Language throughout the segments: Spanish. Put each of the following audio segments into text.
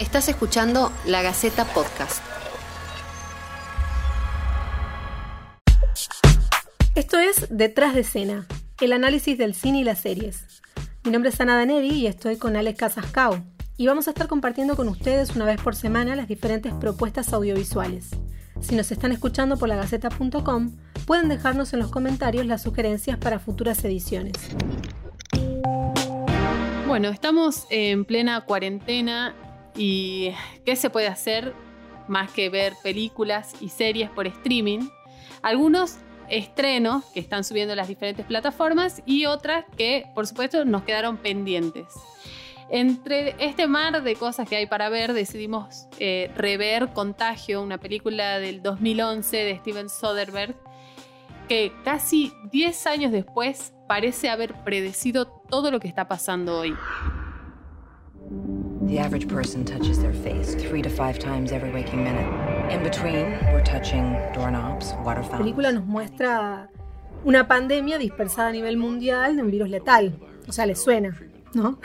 Estás escuchando La Gaceta Podcast. Esto es Detrás de escena, el análisis del cine y las series. Mi nombre es Ana Daneri y estoy con Alex Casascao. Y vamos a estar compartiendo con ustedes una vez por semana las diferentes propuestas audiovisuales. Si nos están escuchando por lagaceta.com, pueden dejarnos en los comentarios las sugerencias para futuras ediciones. Bueno, estamos en plena cuarentena y ¿qué se puede hacer más que ver películas y series por streaming? Algunos estrenos que están subiendo las diferentes plataformas y otras que, por supuesto, nos quedaron pendientes. Entre este mar de cosas que hay para ver, decidimos eh, rever Contagio, una película del 2011 de Steven Soderbergh, que casi 10 años después parece haber predecido todo lo que está pasando hoy. The average person touches their face three to five times every waking minute. In between, we're touching doorknobs, water La película nos muestra una pandemia dispersada a nivel mundial de un virus letal. O sea, le suena, ¿no?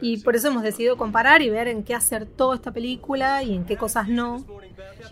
Y por eso hemos decidido comparar y ver en qué acertó esta película y en qué cosas no.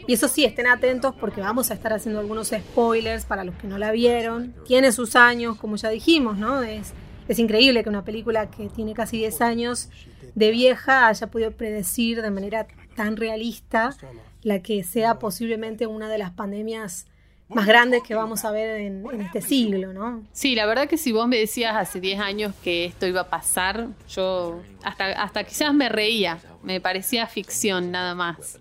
Y eso sí, estén atentos porque vamos a estar haciendo algunos spoilers para los que no la vieron. Tiene sus años, como ya dijimos, ¿no? Es, es increíble que una película que tiene casi 10 años de vieja haya podido predecir de manera tan realista la que sea posiblemente una de las pandemias más grandes que vamos a ver en, este siglo, ¿no? Sí, la verdad que si vos me decías hace 10 años que esto iba a pasar, yo hasta, hasta quizás me reía, me parecía ficción nada más.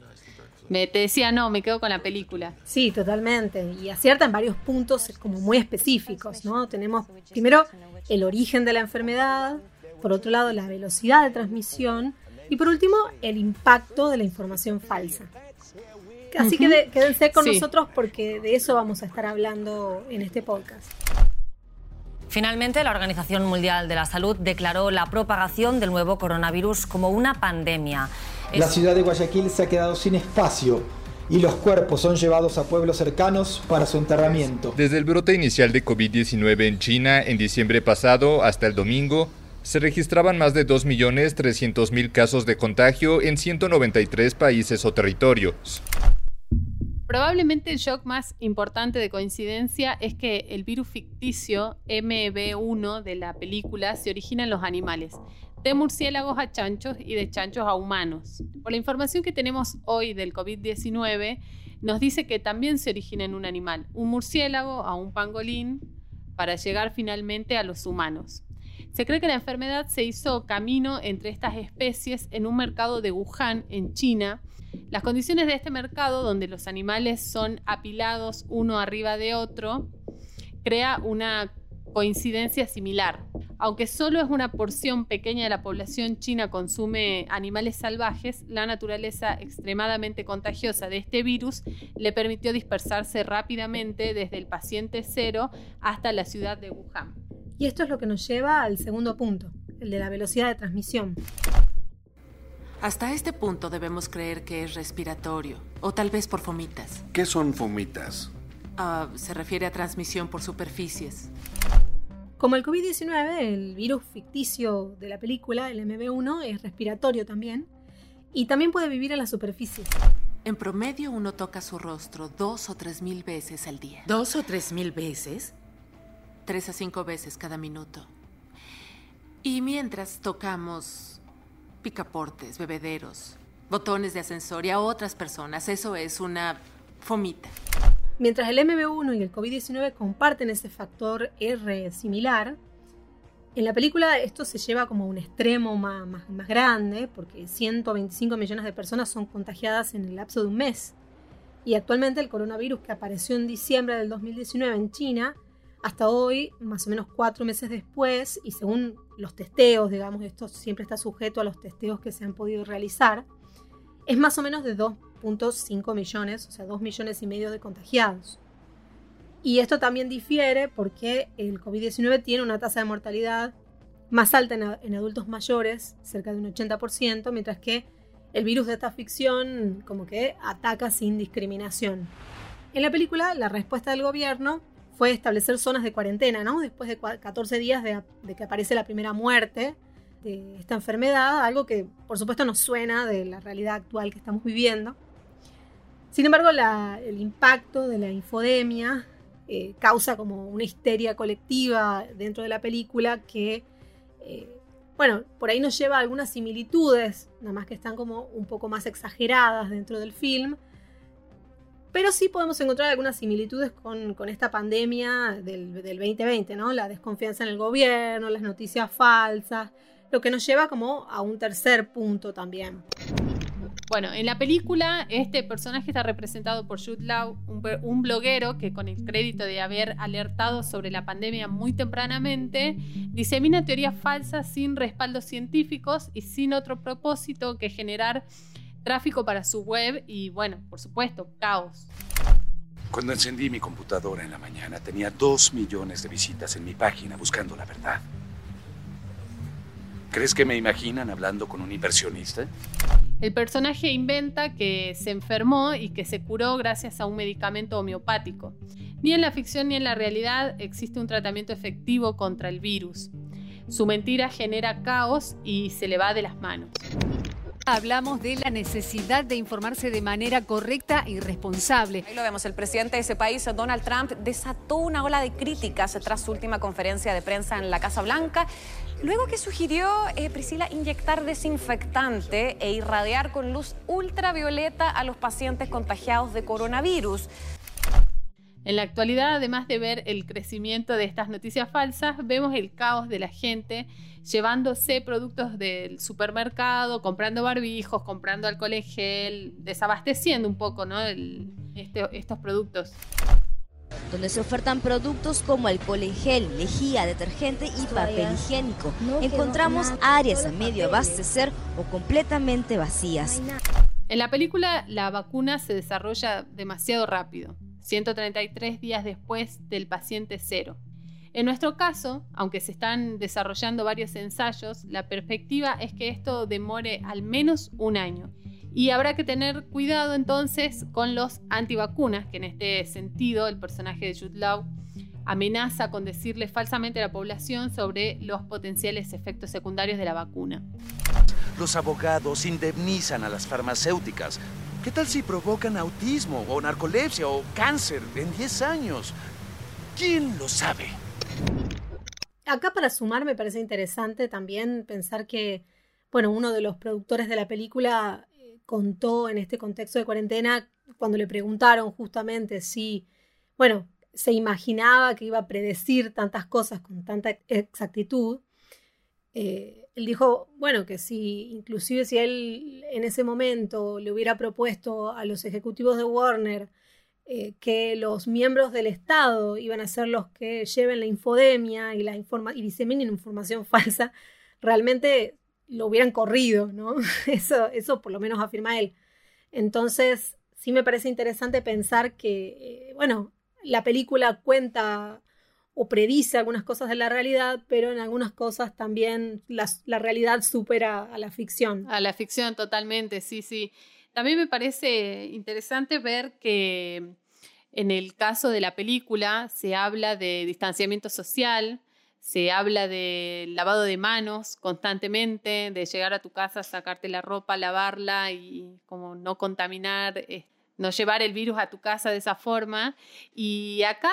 Me, te decía, no, me quedo con la película. Sí, totalmente. Y acierta en varios puntos como muy específicos, ¿no? Tenemos primero el origen de la enfermedad, por otro lado la velocidad de transmisión y por último el impacto de la información falsa. Así que quédense con nosotros porque de eso vamos a estar hablando en este podcast. Finalmente, la Organización Mundial de la Salud declaró la propagación del nuevo coronavirus como una pandemia. La ciudad de Guayaquil se ha quedado sin espacio y los cuerpos son llevados a pueblos cercanos para su enterramiento. Desde el brote inicial de COVID-19 en China en diciembre pasado hasta el domingo, se registraban más de 2.300.000 casos de contagio en 193 países o territorios. Probablemente el shock más importante de coincidencia es que el virus ficticio MB1 de la película se origina en los animales, de murciélagos a chanchos y de chanchos a humanos. Por la información que tenemos hoy del COVID-19, nos dice que también se origina en un animal, un murciélago a un pangolín, para llegar finalmente a los humanos. Se cree que la enfermedad se hizo camino entre estas especies en un mercado de Wuhan, en China, las condiciones de este mercado, donde los animales son apilados uno arriba de otro, crea una coincidencia similar. Aunque solo es una porción pequeña de la población china consume animales salvajes, la naturaleza extremadamente contagiosa de este virus le permitió dispersarse rápidamente desde el paciente cero hasta la ciudad de Wuhan. Y esto es lo que nos lleva al segundo punto, el de la velocidad de transmisión. Hasta este punto debemos creer que es respiratorio, o tal vez por fomitas. ¿Qué son fomitas? Uh, se refiere a transmisión por superficies. Como el COVID-19, el virus ficticio de la película, el MB1, es respiratorio también, y también puede vivir en las superficies. En promedio uno toca su rostro dos o tres mil veces al día. ¿Dos o tres mil veces? Tres a cinco veces cada minuto. Y mientras tocamos picaportes, bebederos, botones de ascensor y a otras personas. Eso es una fomita. Mientras el MB1 y el COVID-19 comparten ese factor R similar, en la película esto se lleva como un extremo más, más, más, grande, porque 125 millones de personas son contagiadas en el lapso de un mes. Y actualmente el coronavirus que apareció en diciembre del 2019 en China hasta hoy, más o menos cuatro meses después, y según los testeos, digamos, esto siempre está sujeto a los testeos que se han podido realizar, es más o menos de 2.5 millones, o sea, 2 millones y medio de contagiados. Y esto también difiere porque el COVID-19 tiene una tasa de mortalidad más alta en, adultos mayores, cerca de un 80%, mientras que el virus de esta ficción como que ataca sin discriminación. En la película, la respuesta del gobierno fue establecer zonas de cuarentena, ¿no? Después de 14 días de, que aparece la primera muerte de esta enfermedad, algo que por supuesto nos suena de la realidad actual que estamos viviendo. Sin embargo, el impacto de la infodemia eh, causa como una histeria colectiva dentro de la película que, eh, bueno, por ahí nos lleva a algunas similitudes, nada más que están como un poco más exageradas dentro del film, pero sí podemos encontrar algunas similitudes con, esta pandemia del, del 2020, ¿no? La desconfianza en el gobierno, las noticias falsas, lo que nos lleva como a un tercer punto también. Bueno, en la película este personaje está representado por Jude Law, un, bloguero que con el crédito de haber alertado sobre la pandemia muy tempranamente, disemina teorías falsas sin respaldos científicos y sin otro propósito que generar tráfico para su web y, bueno, por supuesto, caos. Cuando encendí mi computadora en la mañana tenía dos millones de visitas en mi página buscando la verdad. ¿Crees que me imaginan hablando con un inversionista? El personaje inventa que se enfermó y que se curó gracias a un medicamento homeopático. Ni en la ficción ni en la realidad existe un tratamiento efectivo contra el virus. Su mentira genera caos y se le va de las manos. Hablamos de la necesidad de informarse de manera correcta y responsable. Ahí lo vemos, el presidente de ese país, Donald Trump, desató una ola de críticas tras su última conferencia de prensa en la Casa Blanca, luego que sugirió, eh, Priscila, inyectar desinfectante e irradiar con luz ultravioleta a los pacientes contagiados de coronavirus. En la actualidad, además de ver el crecimiento de estas noticias falsas, vemos el caos de la gente llevándose productos del supermercado, comprando barbijos, comprando alcohol en gel, desabasteciendo un poco ¿no? este, estos productos donde se ofertan productos como alcohol en gel, lejía, detergente y papel higiénico. Encontramos áreas a medio abastecer o completamente vacías. En la película la vacuna se desarrolla demasiado rápido. 133 días después del paciente cero. En nuestro caso, aunque se están desarrollando varios ensayos, la perspectiva es que esto demore al menos un año. Y habrá que tener cuidado entonces con los antivacunas, que en este sentido el personaje de Jude Law amenaza con decirle falsamente a la población sobre los potenciales efectos secundarios de la vacuna. Los abogados indemnizan a las farmacéuticas ¿Qué tal si provocan autismo o narcolepsia o cáncer en 10 años? ¿Quién lo sabe? Acá para sumar me parece interesante también pensar que, bueno, uno de los productores de la película contó en este contexto de cuarentena, cuando le preguntaron justamente si, bueno, se imaginaba que iba a predecir tantas cosas con tanta exactitud, eh, él dijo, bueno, que si, inclusive si él en ese momento le hubiera propuesto a los ejecutivos de Warner eh, que los miembros del Estado iban a ser los que lleven la infodemia y, la informa y diseminen información falsa, realmente lo hubieran corrido, ¿no? Eso, eso por lo menos afirma él. Entonces, sí me parece interesante pensar que, eh, bueno, la película cuenta o predice algunas cosas de la realidad, pero en algunas cosas también la, realidad supera a la ficción. A la ficción, totalmente, sí, sí. También me parece interesante ver que en el caso de la película se habla de distanciamiento social, se habla de lavado de manos constantemente, de llegar a tu casa, sacarte la ropa, lavarla y como no contaminar, eh, no llevar el virus a tu casa de esa forma. Y acá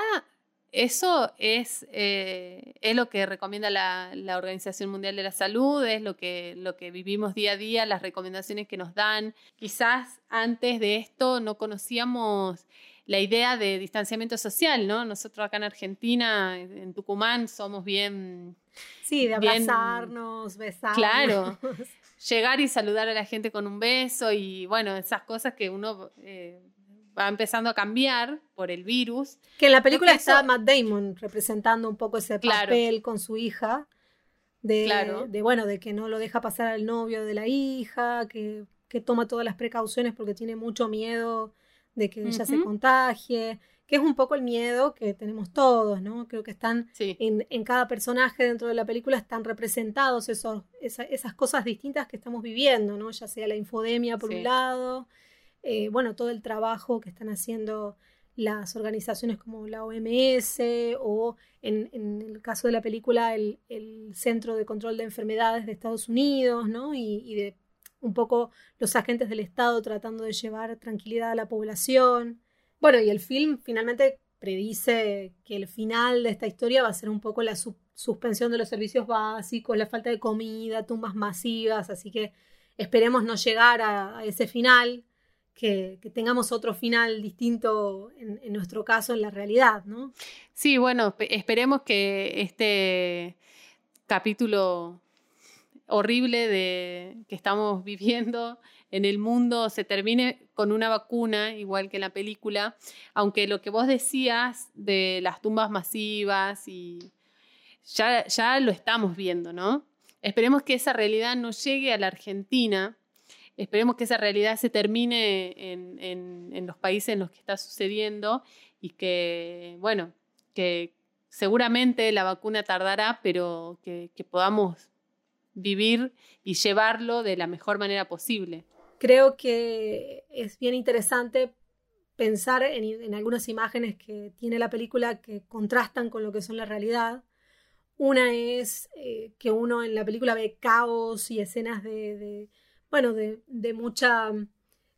eso es, eh, es lo que recomienda la, Organización Mundial de la Salud, es lo que, lo que vivimos día a día, las recomendaciones que nos dan. Quizás antes de esto no conocíamos la idea de distanciamiento social, ¿no? Nosotros acá en Argentina, en Tucumán, somos bien... Sí, de abrazarnos, besarnos. Claro. Llegar y saludar a la gente con un beso y bueno, esas cosas que uno... Eh, va empezando a cambiar por el virus. Que en la película está Matt Damon representando un poco ese papel con su hija. De, de, bueno, de que no lo deja pasar al novio de la hija, que, que toma todas las precauciones porque tiene mucho miedo de que ella se contagie, que es un poco el miedo que tenemos todos, ¿no? Creo que están en, en, cada personaje dentro de la película están representados esos, esas cosas distintas que estamos viviendo, ¿no? Ya sea la infodemia por un lado, eh, bueno, todo el trabajo que están haciendo las organizaciones como la OMS o en, el caso de la película el, Centro de Control de Enfermedades de Estados Unidos, ¿no? Y, de un poco los agentes del Estado tratando de llevar tranquilidad a la población. Bueno, y el film finalmente predice que el final de esta historia va a ser un poco la suspensión de los servicios básicos, la falta de comida, tumbas masivas, así que esperemos no llegar a ese final que, tengamos otro final distinto en, nuestro caso en la realidad, ¿no? Sí, bueno, esperemos que este capítulo horrible de, que estamos viviendo en el mundo se termine con una vacuna, igual que en la película, aunque lo que vos decías de las tumbas masivas y ya, ya lo estamos viendo, ¿no? Esperemos que esa realidad no llegue a la Argentina, Esperemos que esa realidad se termine en, los países en los que está sucediendo y que, bueno, que seguramente la vacuna tardará, pero que, podamos vivir y llevarlo de la mejor manera posible. Creo que es bien interesante pensar en, algunas imágenes que tiene la película que contrastan con lo que son la realidad. Una es eh, que uno en la película ve caos y escenas de bueno, de, mucha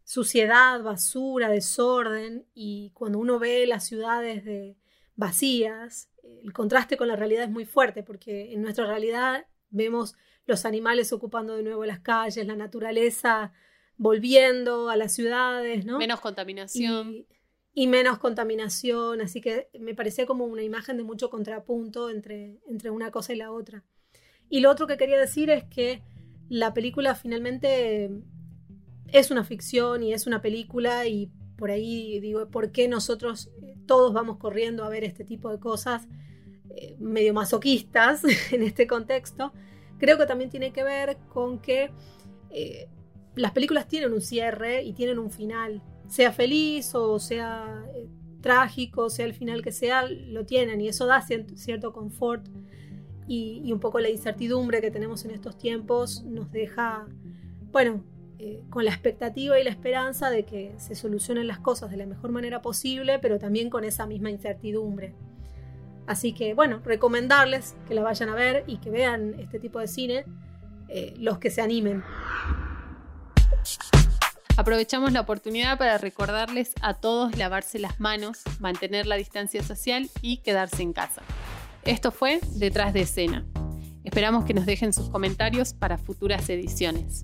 suciedad, basura, desorden, y cuando uno ve las ciudades de, vacías, el contraste con la realidad es muy fuerte, porque en nuestra realidad vemos los animales ocupando de nuevo las calles, la naturaleza volviendo a las ciudades, ¿no? Menos contaminación. Y, menos contaminación, así que me parecía como una imagen de mucho contrapunto entre, entre una cosa y la otra. Y lo otro que quería decir es que la película finalmente es una ficción y es una película y por ahí digo, ¿por qué nosotros eh, todos vamos corriendo a ver este tipo de cosas eh, medio masoquistas en este contexto? Creo que también tiene que ver con que eh, las películas tienen un cierre y tienen un final, sea feliz o sea trágico, sea el final que sea, lo tienen y eso da cierto confort y, un poco la incertidumbre que tenemos en estos tiempos nos deja, bueno, eh, con la expectativa y la esperanza de que se solucionen las cosas de la mejor manera posible, pero también con esa misma incertidumbre. Así que, bueno, recomendarles que la vayan a ver y que vean este tipo de cine, eh, los que se animen. Aprovechamos la oportunidad para recordarles a todos lavarse las manos, mantener la distancia social y quedarse en casa. Esto fue Detrás de escena. Esperamos que nos dejen sus comentarios para futuras ediciones.